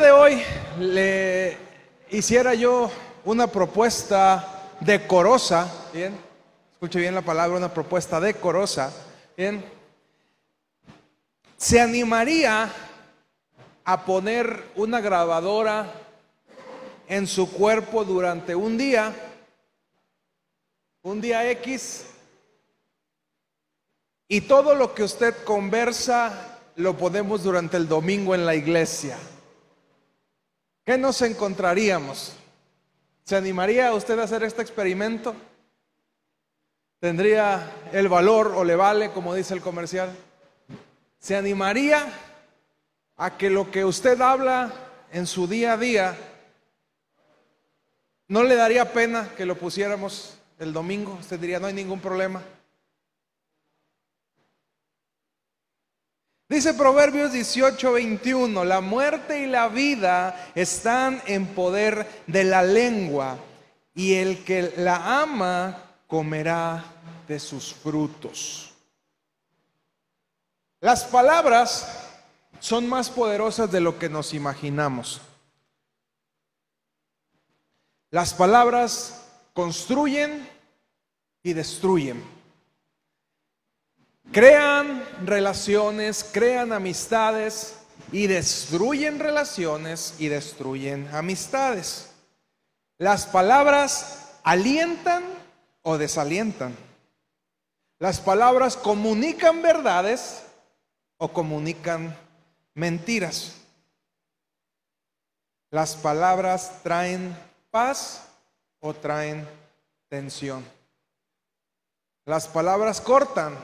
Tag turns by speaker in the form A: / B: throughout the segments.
A: de hoy le hiciera yo una propuesta decorosa, bien, escuche bien la palabra, una propuesta decorosa, bien, se animaría a poner una grabadora en su cuerpo durante un día, un día X, y todo lo que usted conversa lo ponemos durante el domingo en la iglesia. ¿Qué nos encontraríamos? ¿Se animaría usted a hacer este experimento? ¿Tendría el valor o le vale, como dice el comercial? ¿Se animaría a que lo que usted habla en su día a día no le daría pena que lo pusiéramos el domingo? Usted diría, no hay ningún problema. Dice Proverbios 18, 21, la muerte y la vida están en poder de la lengua y el que la ama comerá de sus frutos. Las palabras son más poderosas de lo que nos imaginamos. Las palabras construyen y destruyen. Crean relaciones, crean amistades y destruyen relaciones y destruyen amistades. Las palabras alientan o desalientan. Las palabras comunican verdades o comunican mentiras. Las palabras traen paz o traen tensión. Las palabras cortan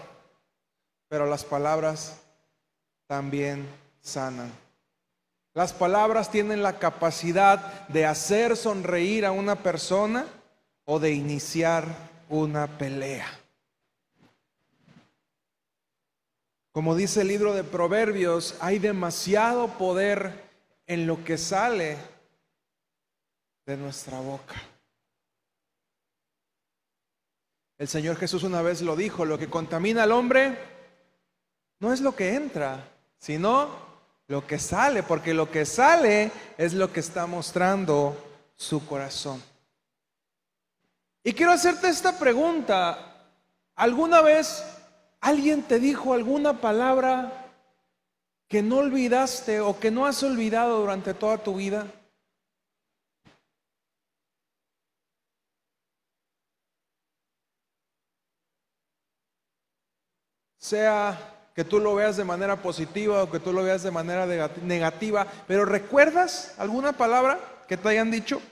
A: pero las palabras también sanan. Las palabras tienen la capacidad de hacer sonreír a una persona o de iniciar una pelea. Como dice el libro de Proverbios, hay demasiado poder en lo que sale de nuestra boca. El Señor Jesús una vez lo dijo, lo que contamina al hombre no es lo que entra, sino lo que sale, porque lo que sale es lo que está mostrando su corazón. Y quiero hacerte esta pregunta. ¿Alguna vez alguien te dijo alguna palabra que no olvidaste o que no has olvidado durante toda tu vida? Sea que tú lo veas de manera positiva o que tú lo veas de manera negativa, pero ¿recuerdas alguna palabra que te hayan dicho?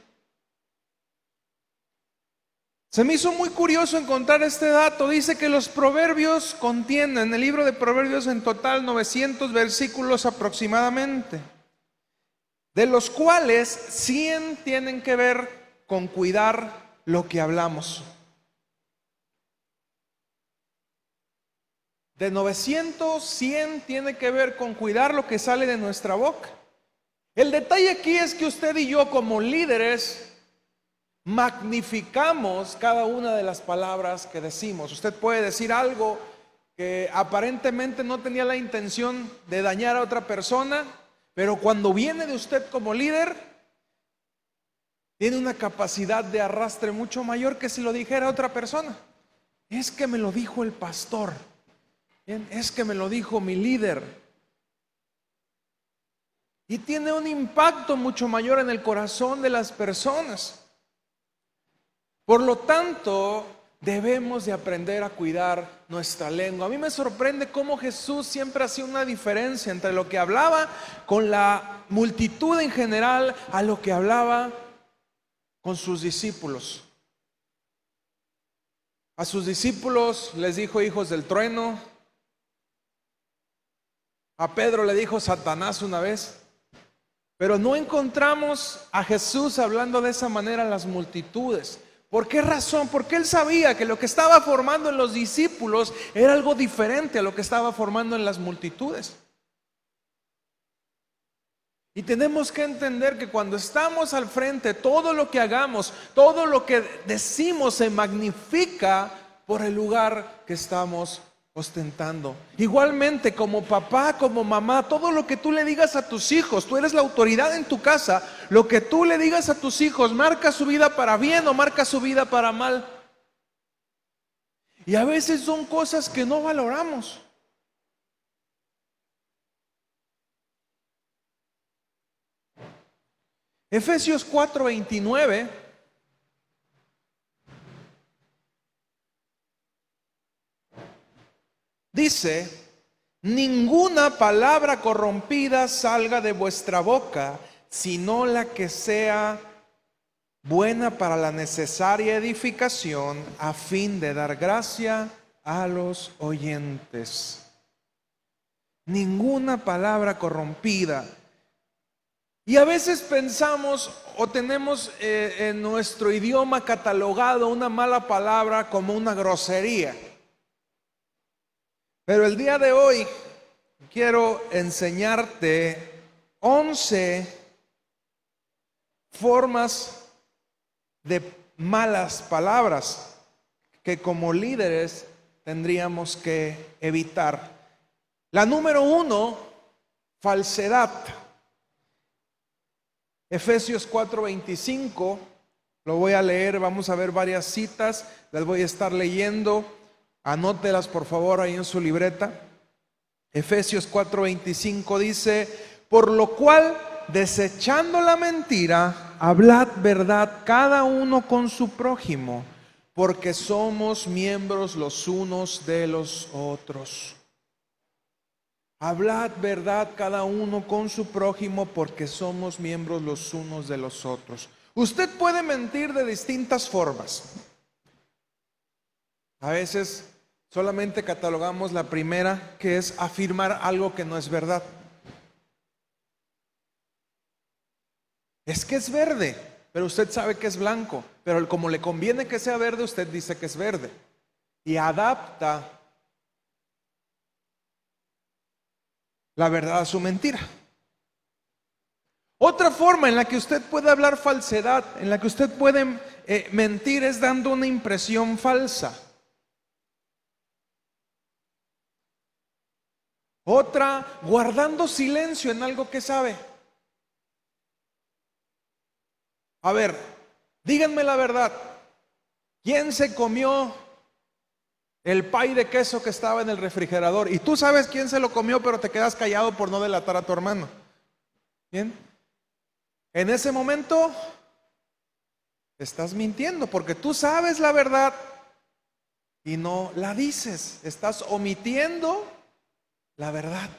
A: Se me hizo muy curioso encontrar este dato. Dice que los proverbios contienen, en el libro de proverbios en total 900 versículos aproximadamente, de los cuales 100 tienen que ver con cuidar lo que hablamos. De 900, 100 tiene que ver con cuidar lo que sale de nuestra boca. El detalle aquí es que usted y yo como líderes magnificamos cada una de las palabras que decimos. Usted puede decir algo que aparentemente no tenía la intención de dañar a otra persona, pero cuando viene de usted como líder, tiene una capacidad de arrastre mucho mayor que si lo dijera otra persona. Es que me lo dijo el pastor es que me lo dijo mi líder. Y tiene un impacto mucho mayor en el corazón de las personas. Por lo tanto, debemos de aprender a cuidar nuestra lengua. A mí me sorprende cómo Jesús siempre hacía una diferencia entre lo que hablaba con la multitud en general a lo que hablaba con sus discípulos. A sus discípulos les dijo hijos del trueno, a Pedro le dijo Satanás una vez. Pero no encontramos a Jesús hablando de esa manera a las multitudes. ¿Por qué razón? Porque él sabía que lo que estaba formando en los discípulos era algo diferente a lo que estaba formando en las multitudes. Y tenemos que entender que cuando estamos al frente, todo lo que hagamos, todo lo que decimos se magnifica por el lugar que estamos ostentando. Igualmente, como papá, como mamá, todo lo que tú le digas a tus hijos, tú eres la autoridad en tu casa, lo que tú le digas a tus hijos marca su vida para bien o marca su vida para mal. Y a veces son cosas que no valoramos. Efesios 4:29 dice, ninguna palabra corrompida salga de vuestra boca, sino la que sea buena para la necesaria edificación a fin de dar gracia a los oyentes. Ninguna palabra corrompida. Y a veces pensamos o tenemos eh, en nuestro idioma catalogado una mala palabra como una grosería. Pero el día de hoy quiero enseñarte 11 formas de malas palabras que como líderes tendríamos que evitar. La número uno, falsedad. Efesios 4:25, lo voy a leer, vamos a ver varias citas, las voy a estar leyendo. Anótelas por favor ahí en su libreta. Efesios 4:25 dice, por lo cual, desechando la mentira, hablad verdad cada uno con su prójimo, porque somos miembros los unos de los otros. Hablad verdad cada uno con su prójimo, porque somos miembros los unos de los otros. Usted puede mentir de distintas formas. A veces Solamente catalogamos la primera, que es afirmar algo que no es verdad. Es que es verde, pero usted sabe que es blanco, pero como le conviene que sea verde, usted dice que es verde. Y adapta la verdad a su mentira. Otra forma en la que usted puede hablar falsedad, en la que usted puede eh, mentir, es dando una impresión falsa. Otra, guardando silencio en algo que sabe. A ver, díganme la verdad. ¿Quién se comió el pay de queso que estaba en el refrigerador? Y tú sabes quién se lo comió, pero te quedas callado por no delatar a tu hermano. ¿Bien? En ese momento estás mintiendo porque tú sabes la verdad y no la dices. Estás omitiendo la verdad.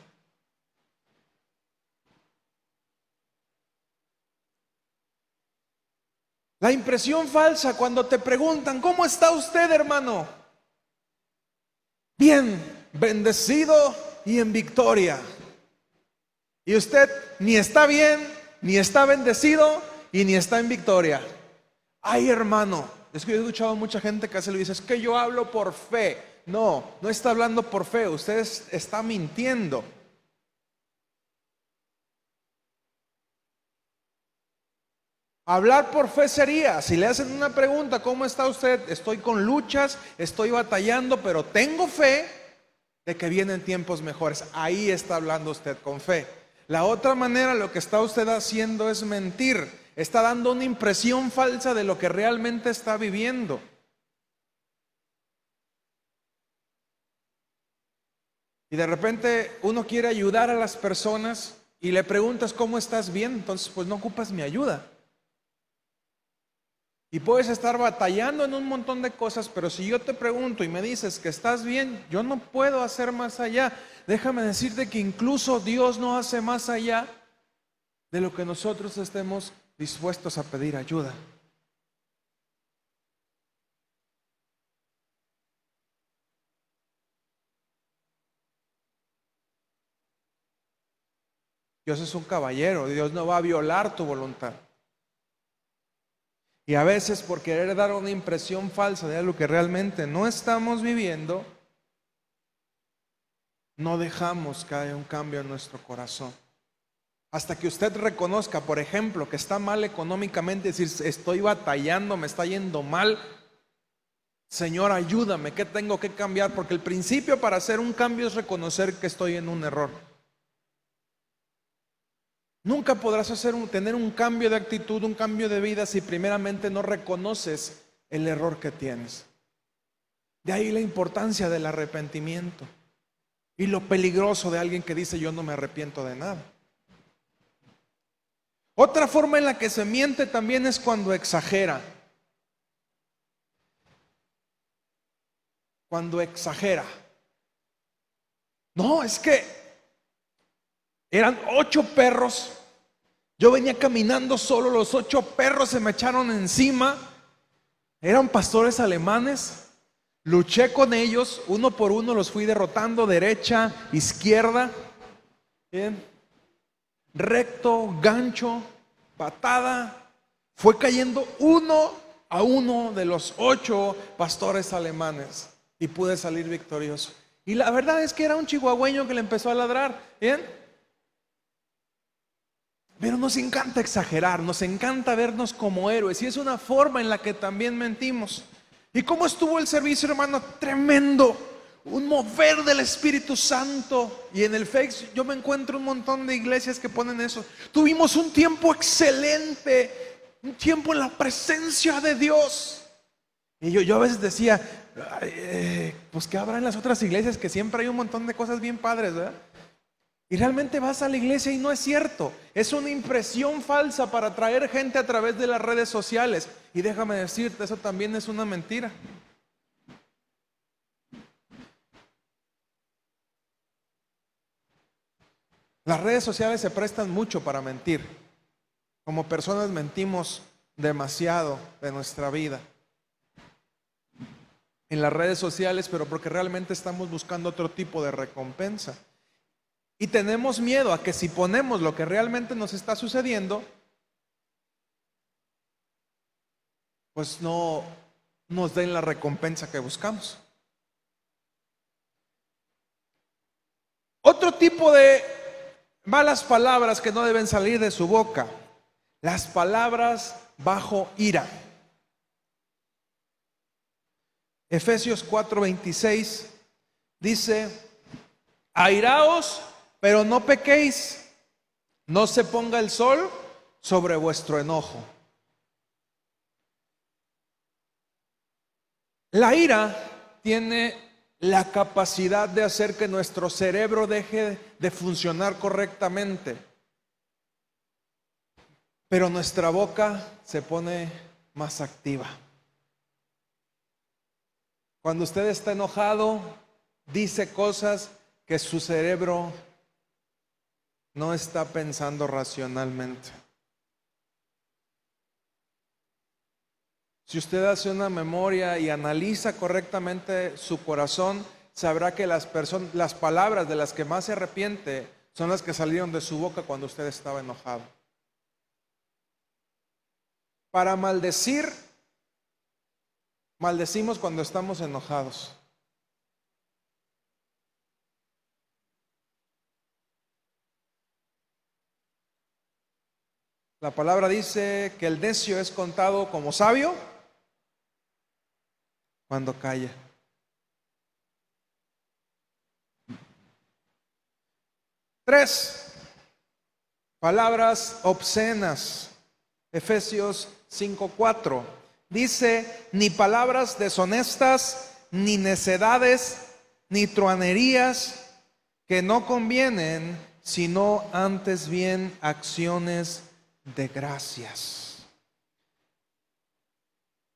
A: La impresión falsa cuando te preguntan, ¿cómo está usted, hermano? Bien, bendecido y en victoria. Y usted ni está bien, ni está bendecido y ni está en victoria. Ay, hermano, es que yo he escuchado mucha gente que hace lo dice, es que yo hablo por fe. No, no está hablando por fe, usted está mintiendo. Hablar por fe sería, si le hacen una pregunta, ¿cómo está usted? Estoy con luchas, estoy batallando, pero tengo fe de que vienen tiempos mejores. Ahí está hablando usted con fe. La otra manera, lo que está usted haciendo es mentir. Está dando una impresión falsa de lo que realmente está viviendo. Y de repente uno quiere ayudar a las personas y le preguntas cómo estás bien, entonces pues no ocupas mi ayuda. Y puedes estar batallando en un montón de cosas, pero si yo te pregunto y me dices que estás bien, yo no puedo hacer más allá. Déjame decirte que incluso Dios no hace más allá de lo que nosotros estemos dispuestos a pedir ayuda. Dios es un caballero, Dios no va a violar tu voluntad. Y a veces por querer dar una impresión falsa de algo que realmente no estamos viviendo, no dejamos que haya un cambio en nuestro corazón. Hasta que usted reconozca, por ejemplo, que está mal económicamente, decir, estoy batallando, me está yendo mal, Señor, ayúdame, ¿qué tengo que cambiar? Porque el principio para hacer un cambio es reconocer que estoy en un error. Nunca podrás hacer tener un cambio de actitud, un cambio de vida si primeramente no reconoces el error que tienes. De ahí la importancia del arrepentimiento y lo peligroso de alguien que dice yo no me arrepiento de nada. Otra forma en la que se miente también es cuando exagera. Cuando exagera. No, es que eran ocho perros. Yo venía caminando solo, los ocho perros se me echaron encima. Eran pastores alemanes. Luché con ellos, uno por uno los fui derrotando, derecha, izquierda. Bien. Recto, gancho, patada. Fue cayendo uno a uno de los ocho pastores alemanes y pude salir victorioso. Y la verdad es que era un chihuahueño que le empezó a ladrar. Bien. Pero nos encanta exagerar, nos encanta vernos como héroes y es una forma en la que también mentimos. ¿Y cómo estuvo el servicio, hermano? Tremendo. Un mover del Espíritu Santo. Y en el Face yo me encuentro un montón de iglesias que ponen eso. Tuvimos un tiempo excelente, un tiempo en la presencia de Dios. Y yo, yo a veces decía, eh, pues que habrá en las otras iglesias que siempre hay un montón de cosas bien padres, ¿verdad? Y realmente vas a la iglesia y no es cierto. Es una impresión falsa para atraer gente a través de las redes sociales. Y déjame decirte, eso también es una mentira. Las redes sociales se prestan mucho para mentir. Como personas mentimos demasiado de nuestra vida. En las redes sociales, pero porque realmente estamos buscando otro tipo de recompensa. Y tenemos miedo a que si ponemos lo que realmente nos está sucediendo, pues no nos den la recompensa que buscamos. Otro tipo de malas palabras que no deben salir de su boca, las palabras bajo ira. Efesios 4:26 dice, airaos pero no pequéis, no se ponga el sol sobre vuestro enojo. La ira tiene la capacidad de hacer que nuestro cerebro deje de funcionar correctamente, pero nuestra boca se pone más activa. Cuando usted está enojado, dice cosas que su cerebro no está pensando racionalmente. Si usted hace una memoria y analiza correctamente su corazón, sabrá que las, las palabras de las que más se arrepiente son las que salieron de su boca cuando usted estaba enojado. Para maldecir, maldecimos cuando estamos enojados. La palabra dice que el necio es contado como sabio cuando calla. Tres, palabras obscenas. Efesios 5:4. Dice, ni palabras deshonestas, ni necedades, ni truanerías que no convienen, sino antes bien acciones de gracias.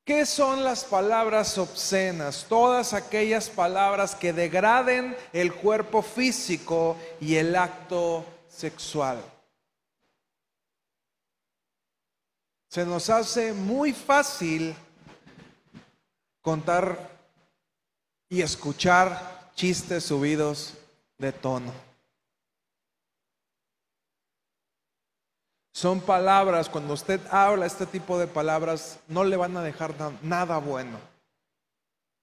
A: ¿Qué son las palabras obscenas? Todas aquellas palabras que degraden el cuerpo físico y el acto sexual. Se nos hace muy fácil contar y escuchar chistes subidos de tono. Son palabras, cuando usted habla este tipo de palabras, no le van a dejar nada bueno.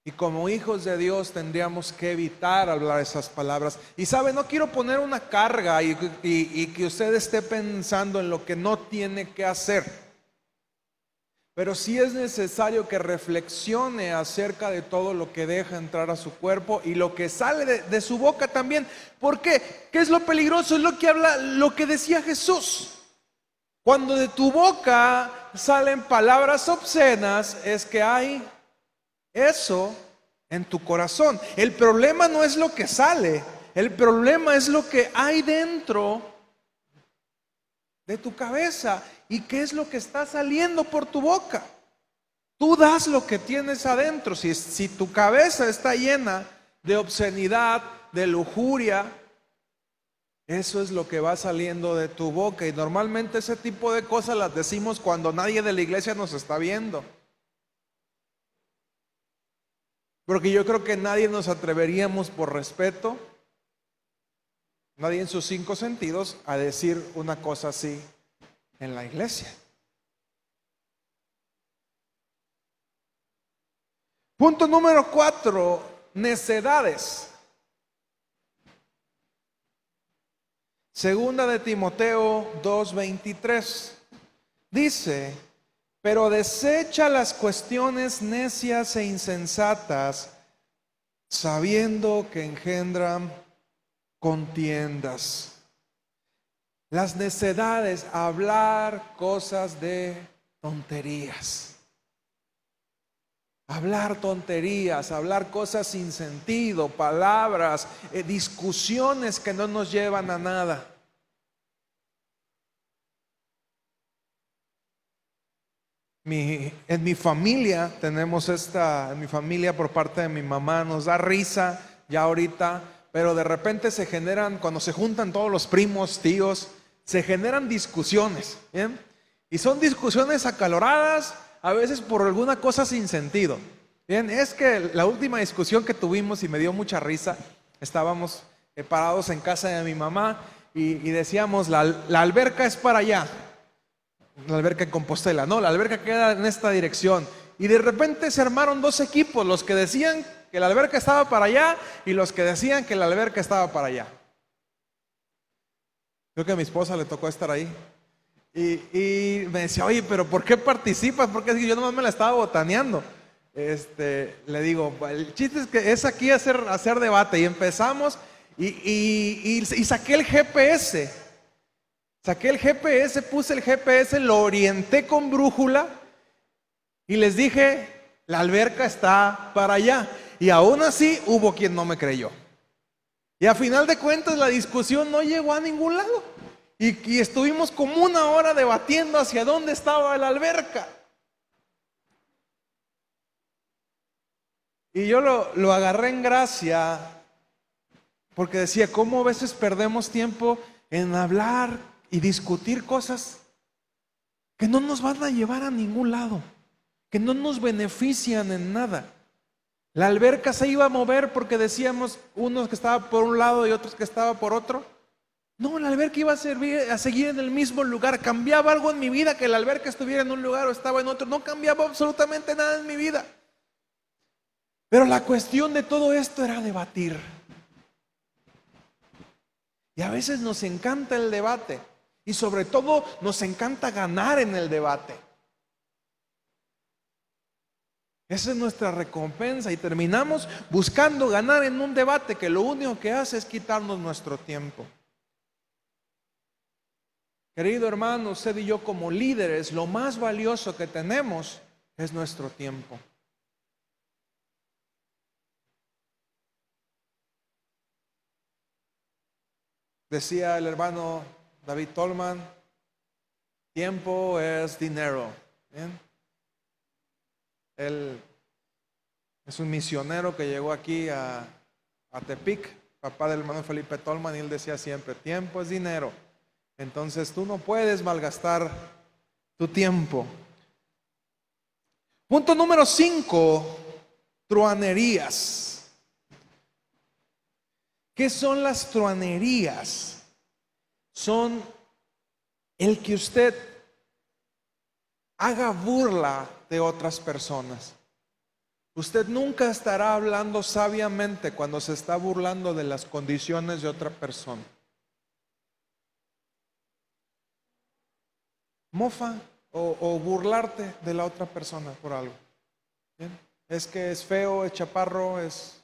A: Y como hijos de Dios tendríamos que evitar hablar esas palabras. Y sabe, no quiero poner una carga y, que usted esté pensando en lo que no tiene que hacer. pero sí es necesario que reflexione acerca de todo lo que deja entrar a su cuerpo y lo que sale de, su boca también. ¿Por qué? ¿Qué es lo peligroso? Es lo que habla, lo que decía Jesús. Cuando de tu boca salen palabras obscenas, es que hay eso en tu corazón. El problema no es lo que sale, el problema es lo que hay dentro de tu cabeza y qué es lo que está saliendo por tu boca. Tú das lo que tienes adentro. Si, si tu cabeza está llena de obscenidad, de lujuria, eso es lo que va saliendo de tu boca. Y normalmente ese tipo de cosas las decimos cuando nadie de la iglesia nos está viendo. Porque yo creo que nadie nos atreveríamos por respeto, nadie en sus cinco sentidos, a decir una cosa así en la iglesia. Punto número cuatro, necedades. Segunda de Timoteo 2:23 dice, pero desecha las cuestiones necias e insensatas, sabiendo que engendran contiendas. Las necedades, hablar cosas de tonterías. Hablar tonterías, hablar cosas sin sentido, palabras, eh, discusiones que no nos llevan a nada. en mi familia tenemos esta, en mi familia por parte de mi mamá, nos da risa ya ahorita, pero de repente se generan, cuando se juntan todos los primos, tíos, se generan discusiones, ¿bien? Y son discusiones acaloradas, a veces por alguna cosa sin sentido. Bien, es que la última discusión que tuvimos y me dio mucha risa, estábamos eh, parados en casa de mi mamá y, decíamos, la, la alberca es para allá la alberca en Compostela, no, la alberca queda en esta dirección. Y de repente se armaron dos equipos, los que decían que la alberca estaba para allá y los que decían que la alberca estaba para allá. Creo que a mi esposa le tocó estar ahí. Y, me decía, oye, pero ¿por qué participas? Porque yo nomás me la estaba botaneando. Este, le digo, el chiste es que es aquí hacer, debate. Y empezamos y, y saqué el GPS Saqué el GPS, puse el GPS, lo orienté con brújula y les dije, la alberca está para allá. Y aún así hubo quien no me creyó. Y a final de cuentas la discusión no llegó a ningún lado. Y, estuvimos como una hora debatiendo hacia dónde estaba la alberca. Y yo lo, lo agarré en gracia porque decía, ¿cómo a veces perdemos tiempo en hablar y discutir cosas que no nos van a llevar a ningún lado, que no nos benefician en nada. La alberca se iba a mover porque decíamos unos que estaba por un lado y otros que estaba por otro. No, la alberca iba a, servir, a seguir en el mismo lugar. ¿Cambiaba algo en mi vida que la alberca estuviera en un lugar o estaba en otro? No cambiaba absolutamente nada en mi vida. Pero la cuestión de todo esto era debatir. Y a veces nos encanta el debate. Y sobre todo nos encanta ganar en el debate. Esa es nuestra recompensa y terminamos buscando ganar en un debate que lo único que hace es quitarnos nuestro tiempo. Querido hermano, usted y yo como líderes, lo más valioso que tenemos es nuestro tiempo. Decía el hermano David Tolman, tiempo es dinero. Él es un misionero que llegó aquí a, a Tepic, papá del hermano Felipe Tolman, y él decía siempre, tiempo es dinero. Entonces tú no puedes malgastar tu tiempo. Punto número 5, truanerías. ¿Qué son las truanerías? son el que usted haga burla de otras personas. Usted nunca estará hablando sabiamente cuando se está burlando de las condiciones de otra persona. Mofa, o, burlarte de la otra persona por algo. Es que es feo, es chaparro, es...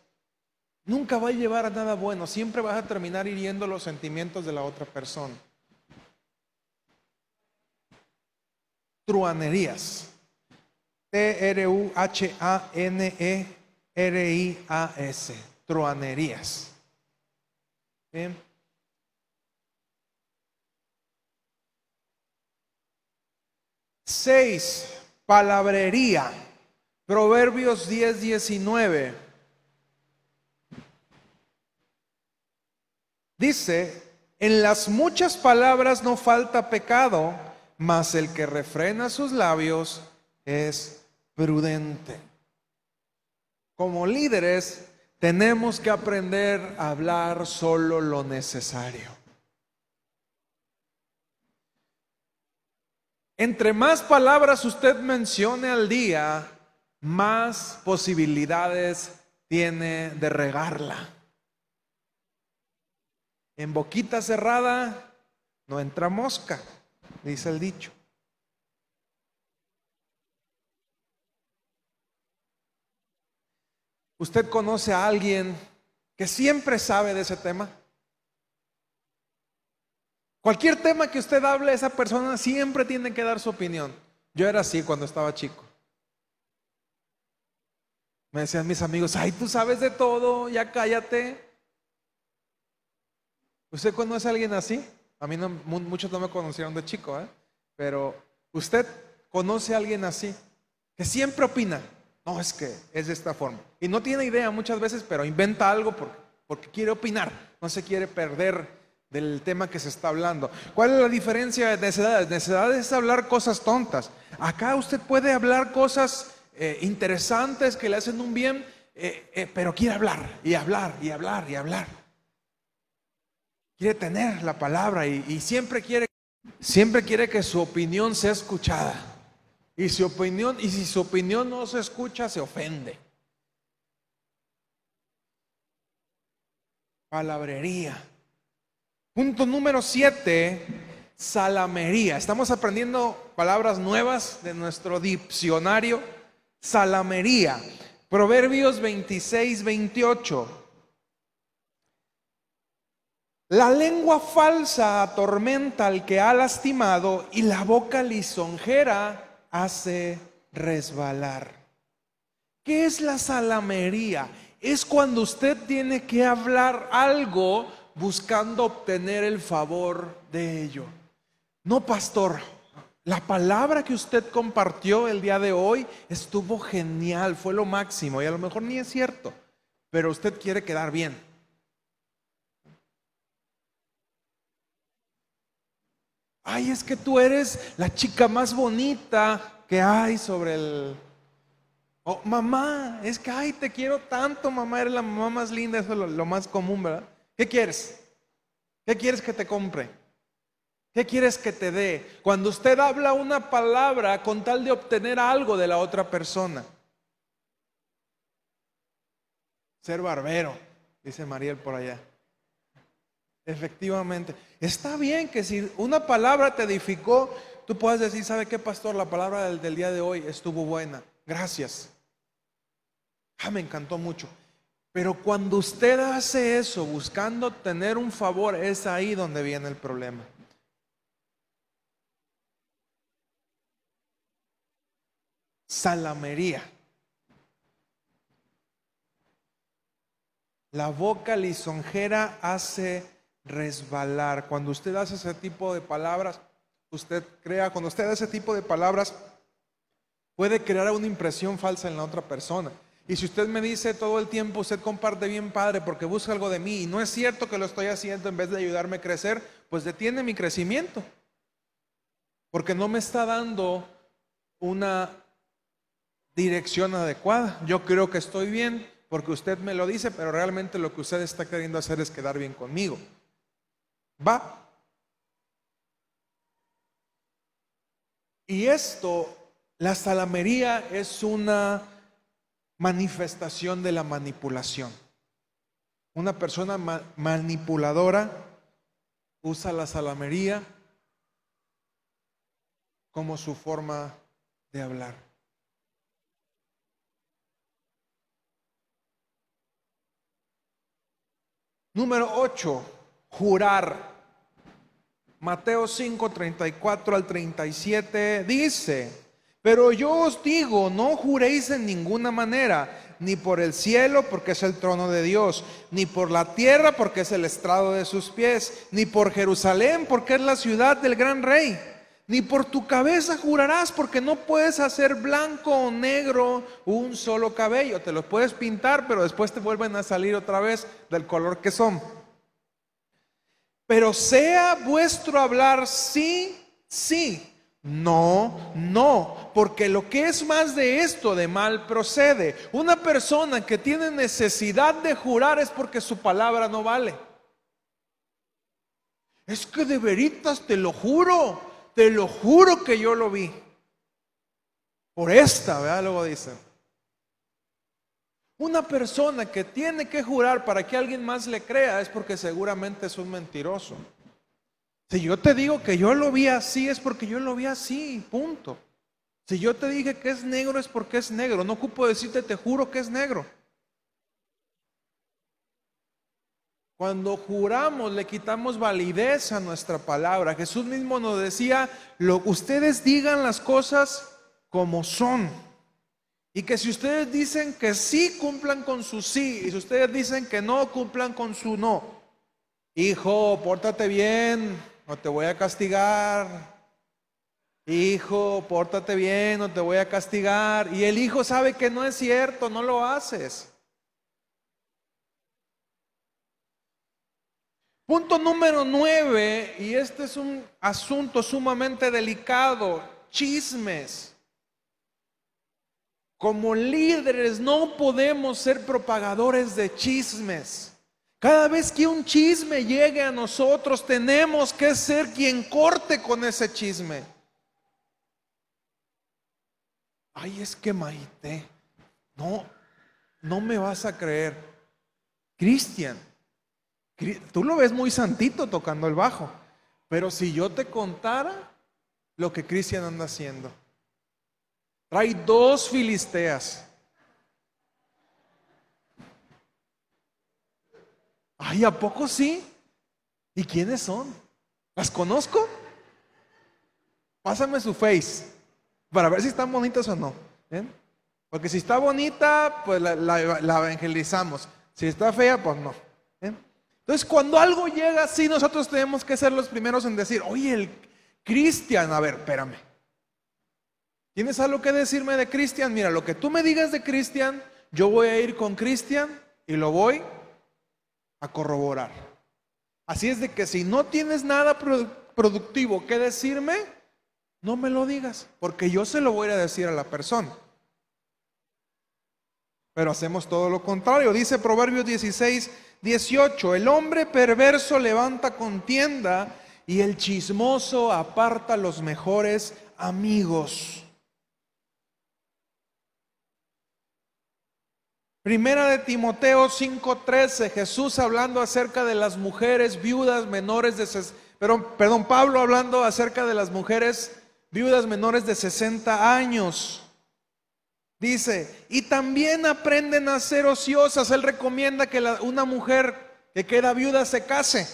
A: Nunca va a llevar a nada bueno, siempre vas a terminar hiriendo los sentimientos de la otra persona. Truanerías. T-R-U-H-A-N-E-R-I-A-S. Truanerías. Bien. Seis, palabrería. Proverbios 10, 19. Dice, en las muchas palabras no falta pecado, mas el que refrena sus labios es prudente. Como líderes tenemos que aprender a hablar solo lo necesario. Entre más palabras usted mencione al día, más posibilidades tiene de regarla. En boquita cerrada no entra mosca, dice el dicho. ¿Usted conoce a alguien que siempre sabe de ese tema? Cualquier tema que usted hable, esa persona siempre tiene que dar su opinión. Yo era así cuando estaba chico. Me decían mis amigos, ay, tú sabes de todo, ya cállate. ¿Usted conoce a alguien así? A mí no, muchos no me conocieron de chico, ¿eh? pero usted conoce a alguien así, que siempre opina. No, es que es de esta forma. Y no tiene idea muchas veces, pero inventa algo porque, porque quiere opinar, no se quiere perder del tema que se está hablando. ¿Cuál es la diferencia de necedades? Necedades es hablar cosas tontas. Acá usted puede hablar cosas eh, interesantes que le hacen un bien, eh, eh, pero quiere hablar y hablar y hablar y hablar. Quiere tener la palabra y, y siempre quiere, siempre quiere que su opinión sea escuchada. Y su opinión, y si su opinión no se escucha, se ofende. Palabrería. Punto número siete, salamería. Estamos aprendiendo palabras nuevas de nuestro diccionario. Salamería. Proverbios 26, 28. La lengua falsa atormenta al que ha lastimado y la boca lisonjera hace resbalar. ¿Qué es la salamería? Es cuando usted tiene que hablar algo buscando obtener el favor de ello. No, pastor, la palabra que usted compartió el día de hoy estuvo genial, fue lo máximo y a lo mejor ni es cierto, pero usted quiere quedar bien. Ay, es que tú eres la chica más bonita que hay sobre el... Oh, mamá, es que, ay, te quiero tanto, mamá, eres la mamá más linda, eso es lo más común, ¿verdad? ¿Qué quieres? ¿Qué quieres que te compre? ¿Qué quieres que te dé? Cuando usted habla una palabra con tal de obtener algo de la otra persona. Ser barbero, dice Mariel por allá. Efectivamente. Está bien que si una palabra te edificó, tú puedas decir, ¿sabe qué, pastor? La palabra del, del día de hoy estuvo buena. Gracias. Ah, me encantó mucho. Pero cuando usted hace eso buscando tener un favor, es ahí donde viene el problema. Salamería. La boca lisonjera hace resbalar. Cuando usted hace ese tipo de palabras, usted crea, cuando usted hace ese tipo de palabras, puede crear una impresión falsa en la otra persona. Y si usted me dice todo el tiempo, usted comparte bien padre porque busca algo de mí y no es cierto que lo estoy haciendo en vez de ayudarme a crecer, pues detiene mi crecimiento. Porque no me está dando una dirección adecuada. Yo creo que estoy bien porque usted me lo dice, pero realmente lo que usted está queriendo hacer es quedar bien conmigo. Va. Y esto, la salamería es una manifestación de la manipulación. Una persona manipuladora usa la salamería como su forma de hablar. Número 8, jurar. Mateo 5, 34 al 37 dice, pero yo os digo, no juréis en ninguna manera, ni por el cielo, porque es el trono de Dios, ni por la tierra, porque es el estrado de sus pies, ni por Jerusalén, porque es la ciudad del gran rey ni por tu cabeza jurarás, porque no puedes hacer blanco o negro un solo cabello. Te los puedes pintar, pero después te vuelven a salir otra vez del color que son. Pero sea vuestro hablar sí, sí, no, no, porque lo que es más de esto de mal procede. Una persona que tiene necesidad de jurar es porque su palabra no vale. Es que de veritas te lo juro te lo juro que yo lo vi. Por esta, ¿verdad? Luego dice. Una persona que tiene que jurar para que alguien más le crea es porque seguramente es un mentiroso. Si yo te digo que yo lo vi así, es porque yo lo vi así, punto. Si yo te dije que es negro, es porque es negro. No ocupo decirte, te juro que es negro. Cuando juramos le quitamos validez a nuestra palabra. Jesús mismo nos decía, lo, ustedes digan las cosas como son. Y que si ustedes dicen que sí, cumplan con su sí. Y si ustedes dicen que no, cumplan con su no. Hijo, pórtate bien, no te voy a castigar. Hijo, pórtate bien, no te voy a castigar. Y el hijo sabe que no es cierto, no lo haces. Punto número nueve, y este es un asunto sumamente delicado, chismes. Como líderes no podemos ser propagadores de chismes. Cada vez que un chisme llegue a nosotros, tenemos que ser quien corte con ese chisme. Ay, es que Maite, no, no me vas a creer. Cristian, Tú lo ves muy santito tocando el bajo, pero si yo te contara lo que Cristian anda haciendo, trae dos filisteas. Ay, ¿a poco sí? ¿Y quiénes son? ¿Las conozco? Pásame su face para ver si están bonitas o no. Porque si está bonita, pues la, evangelizamos. Si está fea, pues no. Entonces, cuando algo llega así, nosotros tenemos que ser los primeros en decir, oye, el Cristian, a ver, espérame. ¿Tienes algo que decirme de Cristian? Mira, lo que tú me digas de Cristian, yo voy a ir con Cristian y lo voy a corroborar. Así es de que si no tienes nada productivo que decirme, no me lo digas, porque yo se lo voy a decir a la persona. Pero hacemos todo lo contrario. Dice Proverbios 16, 18, el hombre perverso levanta contienda y el chismoso aparta los mejores amigos. Primera de Timoteo 5:13, Jesús hablando acerca de las mujeres viudas menores de perdón, perdón, Pablo hablando acerca de las mujeres viudas menores de 60 años. Dice, y también aprenden a ser ociosas. Él recomienda que una mujer que queda viuda se case.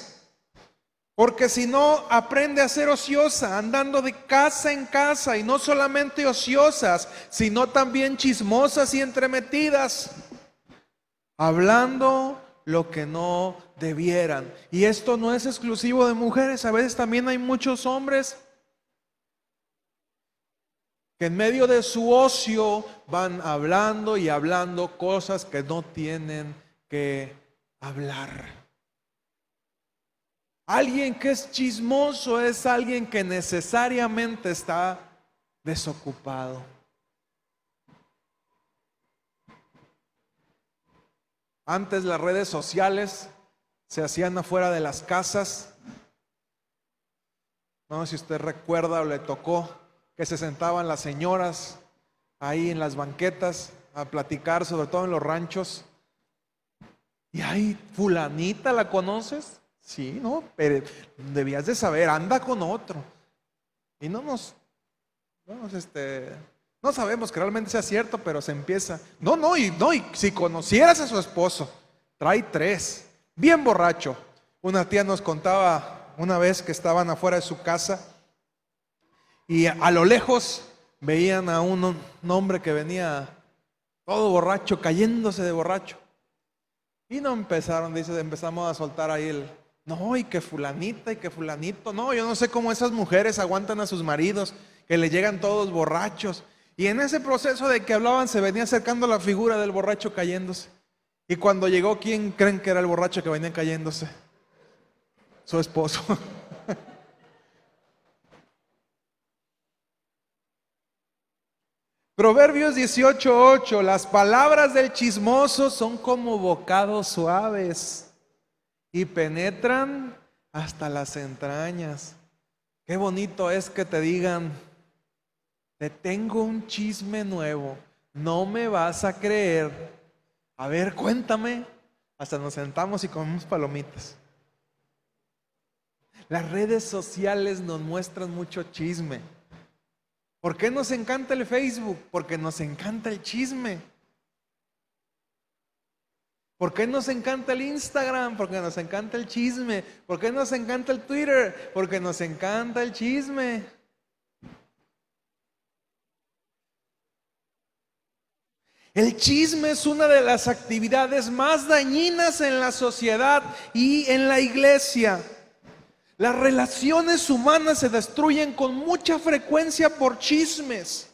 A: Porque si no, aprende a ser ociosa, andando de casa en casa. Y no solamente ociosas, sino también chismosas y entremetidas. Hablando lo que no debieran. Y esto no es exclusivo de mujeres. A veces también hay muchos hombres que en medio de su ocio van hablando y hablando cosas que no tienen que hablar. Alguien que es chismoso es alguien que necesariamente está desocupado. Antes las redes sociales se hacían afuera de las casas. No sé si usted recuerda o le tocó que se sentaban las señoras ahí en las banquetas a platicar, sobre todo en los ranchos. Y ahí, fulanita, ¿la conoces? Sí, ¿no? Pero debías de saber, anda con otro. Y no nos este, no sabemos que realmente sea cierto, pero se empieza. No, no, y no, y si conocieras a su esposo, trae tres, bien borracho. Una tía nos contaba una vez que estaban afuera de su casa y a lo lejos veían a un, hombre que venía todo borracho, cayéndose de borracho. Y no empezaron, dice, empezamos a soltar ahí el, no, y que fulanita y que fulanito, no, yo no sé cómo esas mujeres aguantan a sus maridos, que le llegan todos borrachos. Y en ese proceso de que hablaban se venía acercando la figura del borracho cayéndose. Y cuando llegó, ¿quién creen que era el borracho que venía cayéndose? Su esposo. Proverbios 18:8, las palabras del chismoso son como bocados suaves y penetran hasta las entrañas. Qué bonito es que te digan, te tengo un chisme nuevo, no me vas a creer. A ver, cuéntame. Hasta nos sentamos y comemos palomitas. Las redes sociales nos muestran mucho chisme. ¿Por qué nos encanta el Facebook? Porque nos encanta el chisme. ¿Por qué nos encanta el Instagram? Porque nos encanta el chisme. ¿Por qué nos encanta el Twitter? Porque nos encanta el chisme. El chisme es una de las actividades más dañinas en la sociedad y en la iglesia. Las relaciones humanas se destruyen con mucha frecuencia por chismes.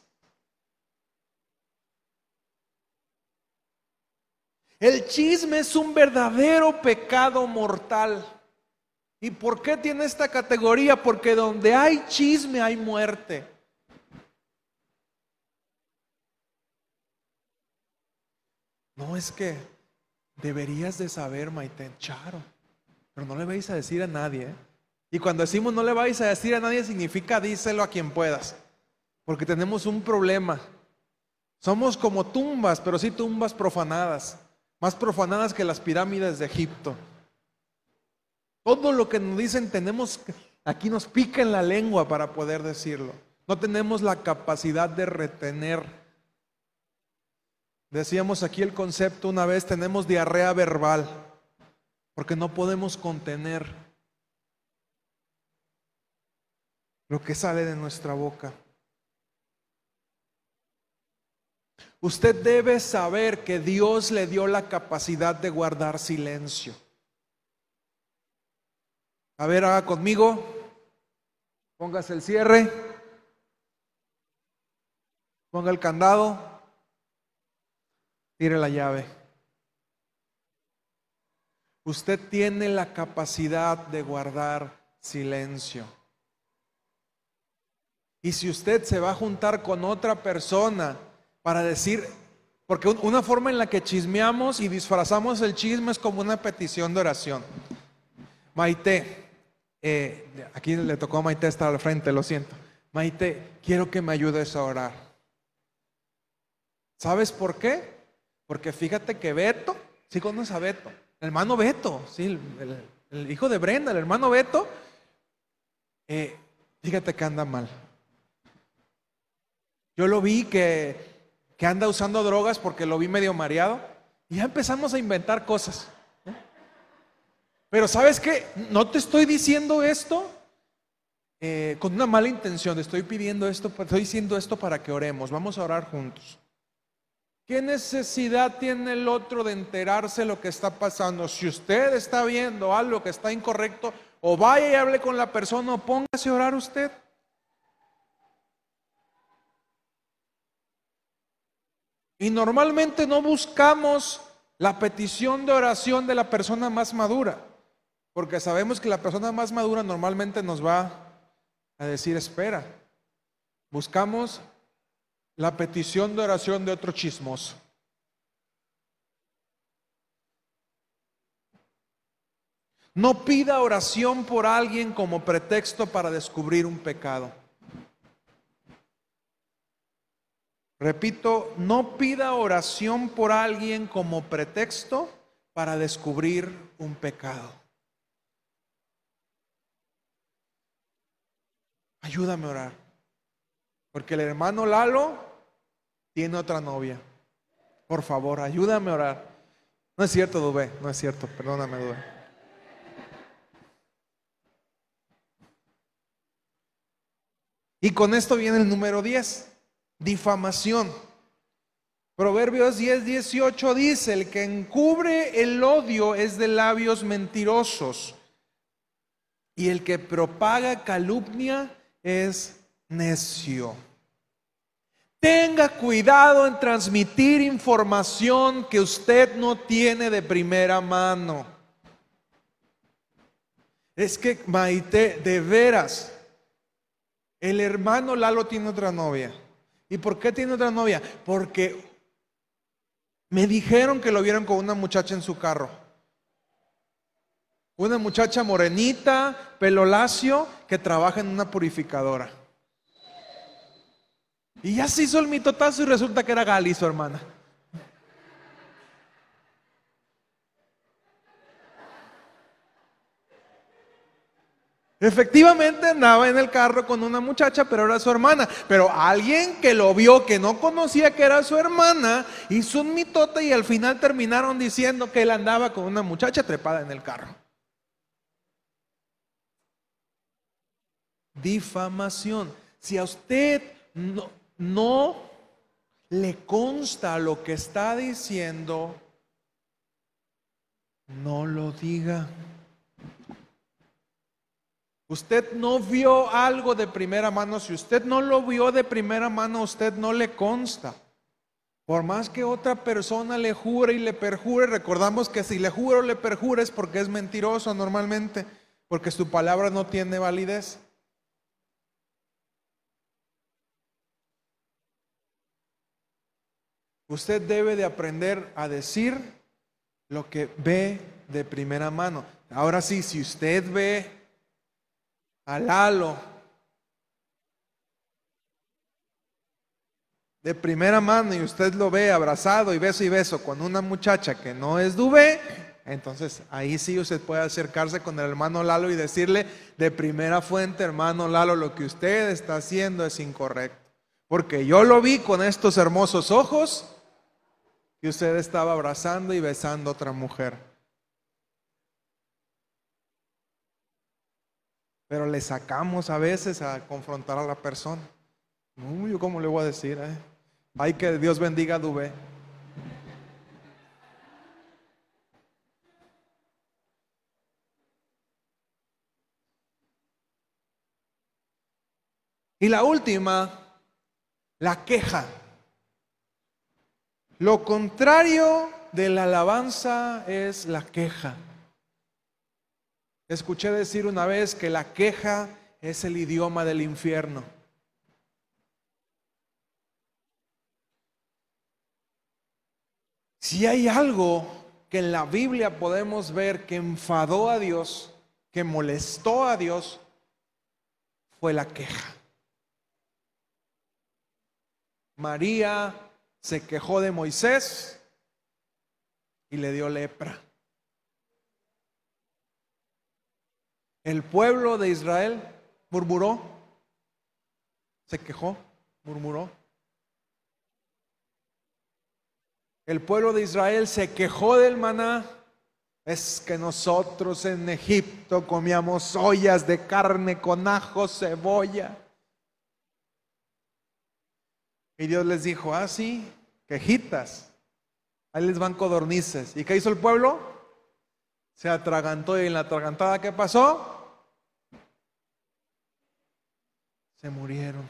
A: El chisme es un verdadero pecado mortal. ¿Y por qué tiene esta categoría? Porque donde hay chisme hay muerte. No es que deberías de saber, Maite, Charo, pero no le vais a decir a nadie. ¿eh? Y cuando decimos no le vais a decir a nadie, significa díselo a quien puedas. Porque tenemos un problema. Somos como tumbas, pero sí tumbas profanadas. Más profanadas que las pirámides de Egipto. Todo lo que nos dicen tenemos, aquí nos pica en la lengua para poder decirlo. No tenemos la capacidad de retener. Decíamos aquí el concepto una vez, tenemos diarrea verbal, porque no podemos contener lo que sale de nuestra boca. Usted debe saber que Dios le dio la capacidad de guardar silencio. A ver, haga conmigo. Póngase el cierre. Ponga el candado. Tire la llave. Usted tiene la capacidad de guardar silencio. Y si usted se va a juntar con otra persona para decir, porque una forma en la que chismeamos y disfrazamos el chisme es como una petición de oración. Maite, eh, aquí le tocó a Maite estar al frente, lo siento. Maite, quiero que me ayudes a orar. ¿Sabes por qué? Porque fíjate que Beto, sí conoces a Beto, el hermano Beto, sí, el, hijo de Brenda, el hermano Beto, eh, fíjate que anda mal. Yo lo vi que, anda usando drogas porque lo vi medio mareado. Y ya empezamos a inventar cosas. ¿eh? Pero sabes qué, no te estoy diciendo esto eh, con una mala intención, estoy pidiendo esto, estoy diciendo esto para que oremos. Vamos a orar juntos. ¿Qué necesidad tiene el otro de enterarse lo que está pasando? Si usted está viendo algo que está incorrecto, o vaya y hable con la persona o póngase a orar usted. Y normalmente no buscamos la petición de oración de la persona más madura, porque sabemos que la persona más madura normalmente nos va a decir, espera, buscamos la petición de oración de otro chismoso. No pida oración por alguien como pretexto para descubrir un pecado. Repito, no pida oración por alguien como pretexto para descubrir un pecado. Ayúdame a orar. Porque el hermano Lalo tiene otra novia. Por favor, ayúdame a orar. No es cierto, Dubé, no es cierto, perdóname, Dubé. Y con esto viene el número 10, difamación. Proverbios 10, 18 dice, el que encubre el odio es de labios mentirosos y el que propaga calumnia es necio. Tenga cuidado en transmitir información que usted no tiene de primera mano. Es que Maite, de veras, el hermano Lalo tiene otra novia. ¿Y por qué tiene otra novia? Porque me dijeron que lo vieron con una muchacha en su carro. Una muchacha morenita, pelo lacio, que trabaja en una purificadora. Y ya se hizo el mitotazo y resulta que era Gali, su hermana. Efectivamente andaba en el carro con una muchacha, pero era su hermana. Pero alguien que lo vio, que no conocía que era su hermana, hizo un mitote y al final terminaron diciendo que él andaba con una muchacha trepada en el carro. Difamación. Si a usted no, no le consta lo que está diciendo, no lo diga. Usted no vio algo de primera mano. Si usted no lo vio de primera mano, usted no le consta. Por más que otra persona le jure y le perjure, recordamos que si le juro o le perjure es porque es mentiroso normalmente, porque su palabra no tiene validez. Usted debe de aprender a decir lo que ve de primera mano. Ahora sí, si usted ve a Lalo de primera mano y usted lo ve abrazado y beso y beso con una muchacha que no es Dubé, entonces ahí sí usted puede acercarse con el hermano Lalo y decirle de primera fuente, hermano Lalo, lo que usted está haciendo es incorrecto. Porque yo lo vi con estos hermosos ojos que usted estaba abrazando y besando a otra mujer. Pero le sacamos a veces a confrontar a la persona. Yo cómo le voy a decir, eh? Ay, que Dios bendiga a Dubé. Y la última, la queja. Lo contrario de la alabanza es la queja. Escuché decir una vez que la queja es el idioma del infierno. Si hay algo que en la Biblia podemos ver que enfadó a Dios, que molestó a Dios, fue la queja. María se quejó de Moisés y le dio lepra. El pueblo de Israel murmuró, se quejó, murmuró. El pueblo de Israel se quejó del maná. Es que nosotros en Egipto comíamos ollas de carne con ajo, cebolla. Y Dios les dijo, ah, sí, quejitas. Ahí les van codornices. ¿Y qué hizo el pueblo? Se atragantó y en la atragantada, ¿qué pasó? Se murieron.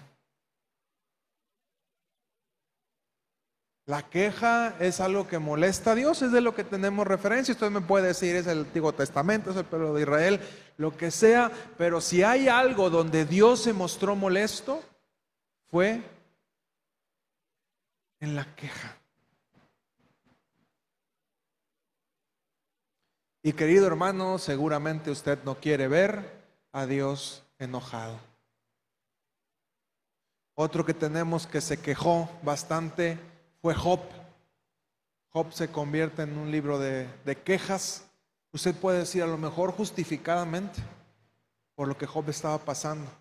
A: La queja es algo que molesta a Dios, es de lo que tenemos referencia. Usted me puede decir, es el Antiguo Testamento, es el pueblo de Israel, lo que sea, pero si hay algo donde Dios se mostró molesto, fue en la queja. Y querido hermano, seguramente usted no quiere ver a Dios enojado. Otro que tenemos que se quejó bastante fue Job. Job se convierte en un libro de, de, quejas. Usted puede decir a lo mejor justificadamente por lo que Job estaba pasando.